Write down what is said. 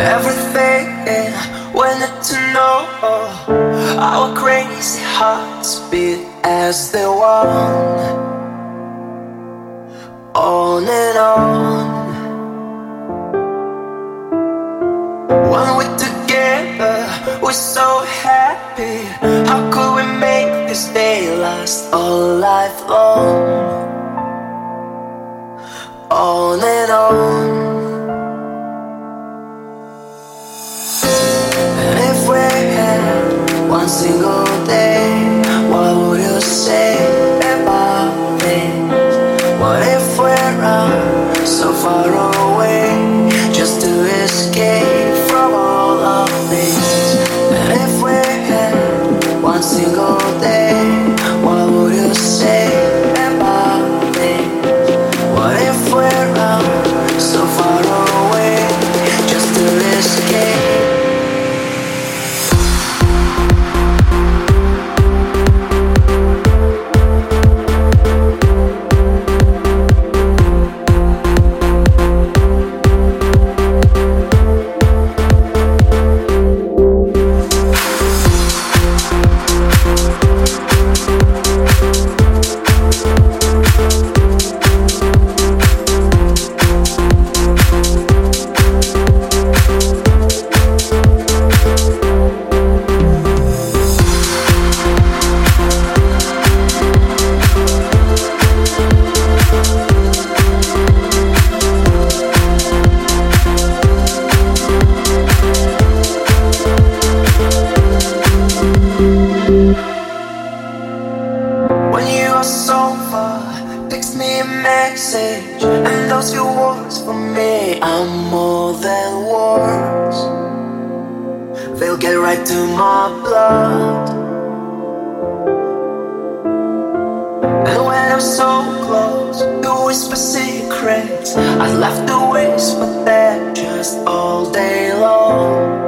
Everything wanted to know our crazy hearts beat as they one, on and on. When we're together, we're so happy. How could we make this day last all life long? On and on. Single day, message and those few words for me are more than words. They'll get right to my blood. And when I'm so close you whisper secrets, I'd love to whisper them just all day long.